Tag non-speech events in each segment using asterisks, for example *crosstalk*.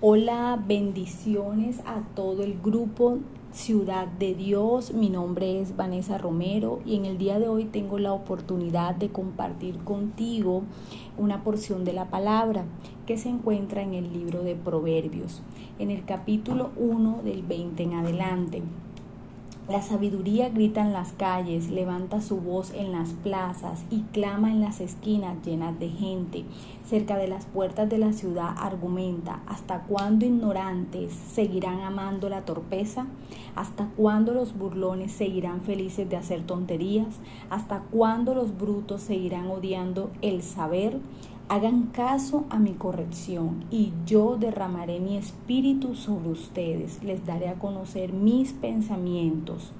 Hola, bendiciones a todo el grupo Ciudad de Dios. Mi nombre es Vanessa Romero y en el día de hoy tengo la oportunidad de compartir contigo una porción de la palabra que se encuentra en el libro de Proverbios, en el capítulo 1 del 20 en adelante. La sabiduría grita en las calles, levanta su voz en las plazas y clama en las esquinas llenas de gente. Cerca de las puertas de la ciudad argumenta, ¿hasta cuándo ignorantes seguirán amando la torpeza? ¿Hasta cuándo los burlones seguirán felices de hacer tonterías? ¿Hasta cuándo los brutos seguirán odiando el saber? Hagan caso a mi corrección y yo derramaré mi espíritu sobre ustedes. Les daré a conocer mis pensamientos.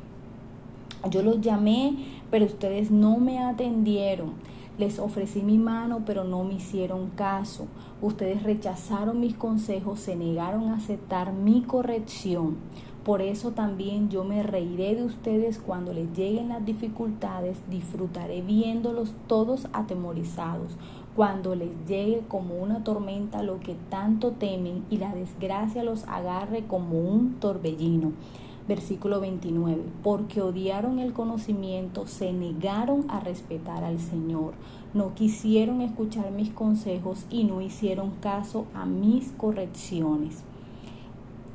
Yo los llamé, pero ustedes no me atendieron. Les ofrecí mi mano, pero no me hicieron caso. Ustedes rechazaron mis consejos, se negaron a aceptar mi corrección. Por eso también yo me reiré de ustedes cuando les lleguen las dificultades, disfrutaré viéndolos todos atemorizados cuando les llegue como una tormenta lo que tanto temen y la desgracia los agarre como un torbellino. Versículo 29. Porque odiaron el conocimiento, se negaron a respetar al Señor, no quisieron escuchar mis consejos y no hicieron caso a mis correcciones.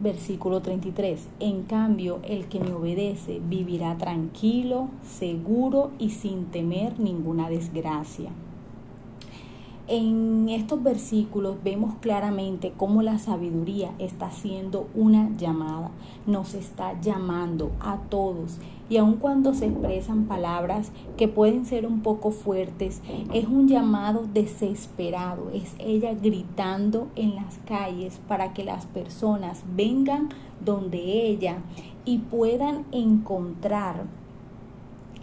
Versículo 33. En cambio, el que me obedece vivirá tranquilo, seguro y sin temer ninguna desgracia. En estos versículos vemos claramente cómo la sabiduría está haciendo una llamada, nos está llamando a todos. Y aun cuando se expresan palabras que pueden ser un poco fuertes, es un llamado desesperado, es ella gritando en las calles para que las personas vengan donde ella y puedan encontrar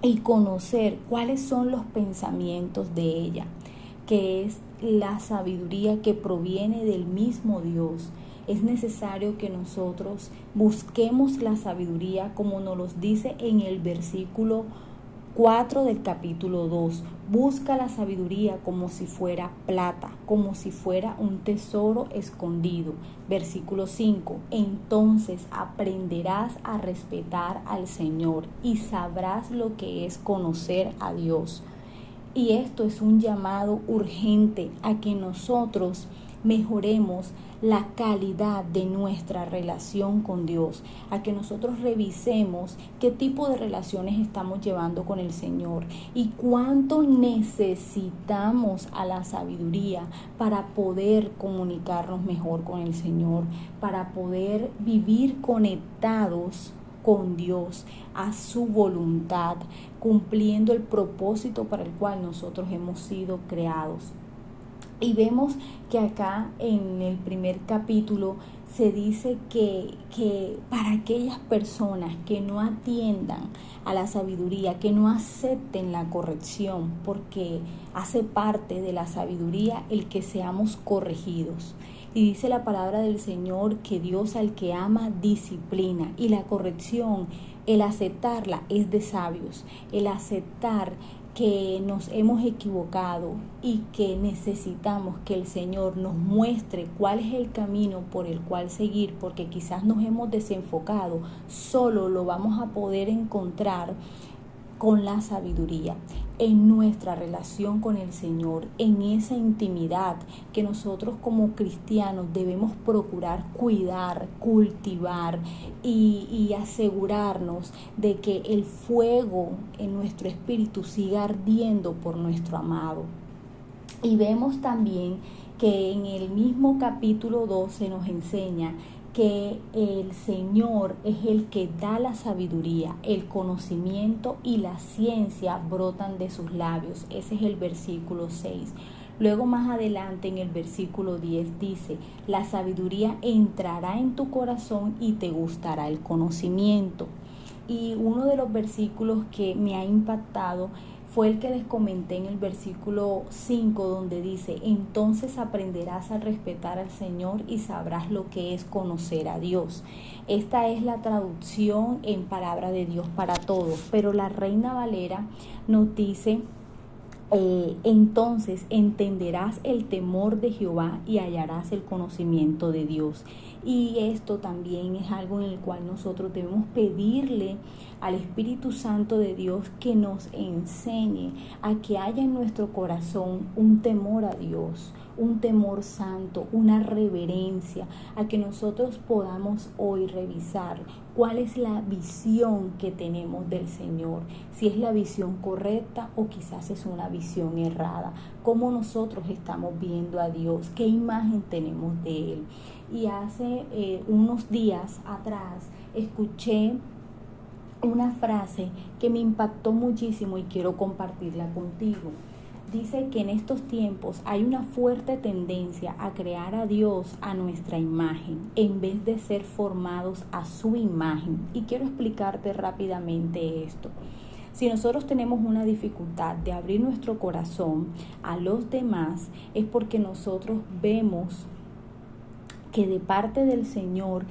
y conocer cuáles son los pensamientos de ella que es la sabiduría que proviene del mismo Dios. Es necesario que nosotros busquemos la sabiduría como nos lo dice en el versículo 4 del capítulo 2. Busca la sabiduría como si fuera plata, como si fuera un tesoro escondido. Versículo 5. Entonces aprenderás a respetar al Señor y sabrás lo que es conocer a Dios. Y esto es un llamado urgente a que nosotros mejoremos la calidad de nuestra relación con Dios, a que nosotros revisemos qué tipo de relaciones estamos llevando con el Señor y cuánto necesitamos a la sabiduría para poder comunicarnos mejor con el Señor, para poder vivir conectados con Dios, a su voluntad, cumpliendo el propósito para el cual nosotros hemos sido creados. Y vemos que acá en el primer capítulo se dice que, que, para aquellas personas que no atiendan a la sabiduría, que no acepten la corrección, porque hace parte de la sabiduría el que seamos corregidos. Y dice la palabra del Señor que Dios al que ama disciplina y la corrección, el aceptarla es de sabios, el aceptar que nos hemos equivocado y que necesitamos que el Señor nos muestre cuál es el camino por el cual seguir, porque quizás nos hemos desenfocado, solo lo vamos a poder encontrar con la sabiduría, en nuestra relación con el Señor, en esa intimidad que nosotros como cristianos debemos procurar cuidar, cultivar y, y asegurarnos de que el fuego en nuestro espíritu siga ardiendo por nuestro amado. Y vemos también que en el mismo capítulo 12 nos enseña que el Señor es el que da la sabiduría, el conocimiento y la ciencia brotan de sus labios. Ese es el versículo 6. Luego más adelante en el versículo 10 dice, la sabiduría entrará en tu corazón y te gustará el conocimiento. Y uno de los versículos que me ha impactado fue el que les comenté en el versículo 5 donde dice, entonces aprenderás a respetar al Señor y sabrás lo que es conocer a Dios. Esta es la traducción en palabra de Dios para todos, pero la Reina Valera nos dice eh, entonces entenderás el temor de Jehová y hallarás el conocimiento de Dios. Y esto también es algo en el cual nosotros debemos pedirle al Espíritu Santo de Dios que nos enseñe a que haya en nuestro corazón un temor a Dios, un temor santo, una reverencia, a que nosotros podamos hoy revisar cuál es la visión que tenemos del Señor, si es la visión correcta o quizás es una visión errada, cómo nosotros estamos viendo a Dios, qué imagen tenemos de Él. Y hace eh, unos días atrás escuché una frase que me impactó muchísimo y quiero compartirla contigo dice que en estos tiempos hay una fuerte tendencia a crear a Dios a nuestra imagen en vez de ser formados a su imagen. Y quiero explicarte rápidamente esto. Si nosotros tenemos una dificultad de abrir nuestro corazón a los demás, es porque nosotros vemos que de parte del Señor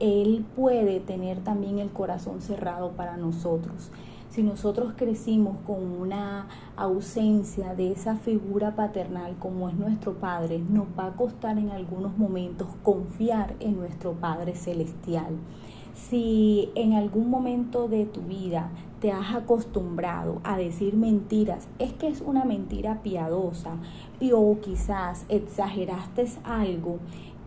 Él puede tener también el corazón cerrado para nosotros si nosotros crecimos con una ausencia de esa figura paternal como es nuestro Padre, nos va a costar en algunos momentos confiar en nuestro Padre Celestial. Si en algún momento de tu vida te has acostumbrado a decir mentiras, es que es una mentira piadosa y, o quizás exageraste algo,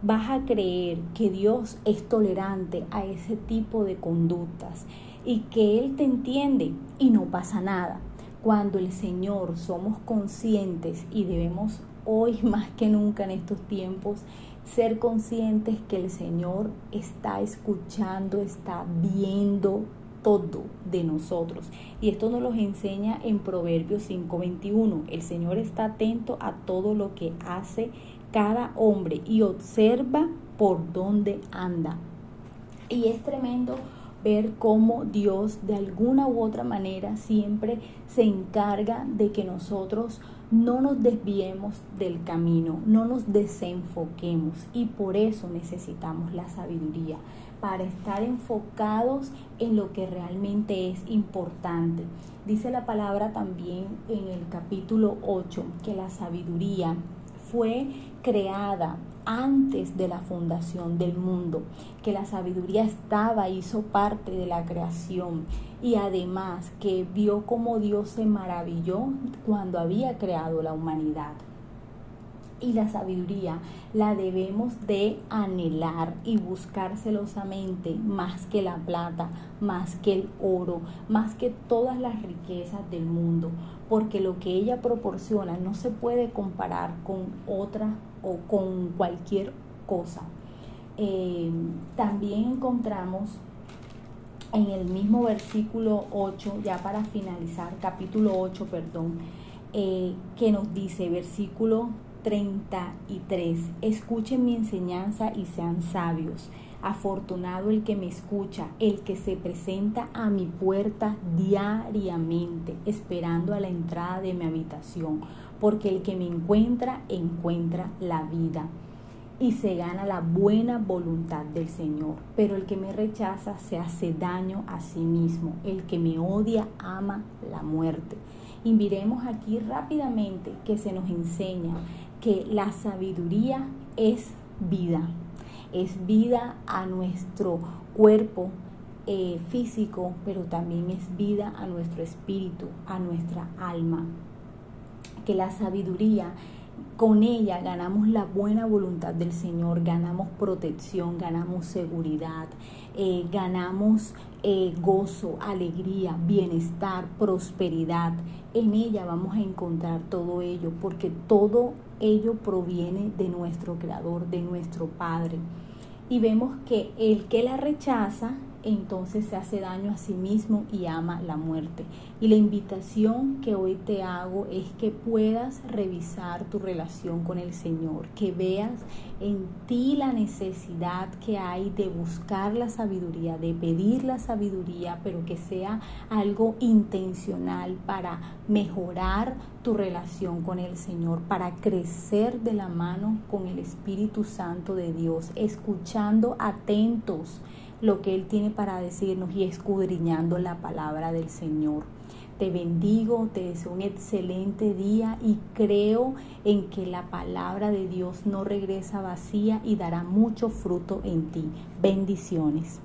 vas a creer que Dios es tolerante a ese tipo de conductas y que Él te entiende y no pasa nada. Cuando el Señor somos conscientes y debemos hoy *laughs* más que nunca en estos tiempos ser conscientes que el Señor está escuchando, está viendo todo de nosotros. Y esto nos lo enseña en Proverbios 5:21. El Señor está atento a todo lo que hace cada hombre y observa por dónde anda. Y es tremendo ver cómo Dios de alguna u otra manera siempre se encarga de que nosotros no nos desviemos del camino, no nos desenfoquemos y por eso necesitamos la sabiduría para estar enfocados en lo que realmente es importante. Dice la palabra también en el capítulo 8 que la sabiduría fue creada antes de la fundación del mundo, que la sabiduría estaba, hizo parte de la creación y además que vio cómo Dios se maravilló cuando había creado la humanidad y la sabiduría la debemos de anhelar y buscar celosamente más que la plata, más que el oro, más que todas las riquezas del mundo, porque lo que ella proporciona no se puede comparar con otra o con cualquier cosa. Eh, también encontramos en el mismo versículo 8, ya para finalizar, capítulo 8, perdón, eh, que nos dice, versículo 33. Escuchen mi enseñanza y sean sabios. Afortunado el que me escucha, el que se presenta a mi puerta diariamente, esperando a la entrada de mi habitación, porque el que me encuentra, encuentra la vida y se gana la buena voluntad del Señor. Pero el que me rechaza se hace daño a sí mismo. El que me odia ama la muerte. Y miremos aquí rápidamente que se nos enseña que la sabiduría es vida, es vida a nuestro cuerpo eh, físico, pero también es vida a nuestro espíritu, a nuestra alma. Que la sabiduría con ella ganamos la buena voluntad del Señor, ganamos protección, ganamos seguridad, eh, ganamos eh, gozo, alegría, bienestar, prosperidad. En ella vamos a encontrar todo ello, porque todo ello proviene de nuestro Creador, de nuestro Padre. Y vemos que el que la rechaza entonces se hace daño a sí mismo y ama la muerte. Y la invitación que hoy te hago es que puedas revisar tu relación con el Señor, que veas en ti la necesidad que hay de buscar la sabiduría, de pedir la sabiduría, pero que sea algo intencional para mejorar tu relación con el Señor, para crecer de la mano con el Espíritu Santo de Dios, escuchando atentos lo que Él tiene para decirnos y escudriñando la palabra del Señor. Te bendigo, te deseo un excelente día y creo en que la palabra de Dios no regresa vacía y dará mucho fruto en ti. Bendiciones.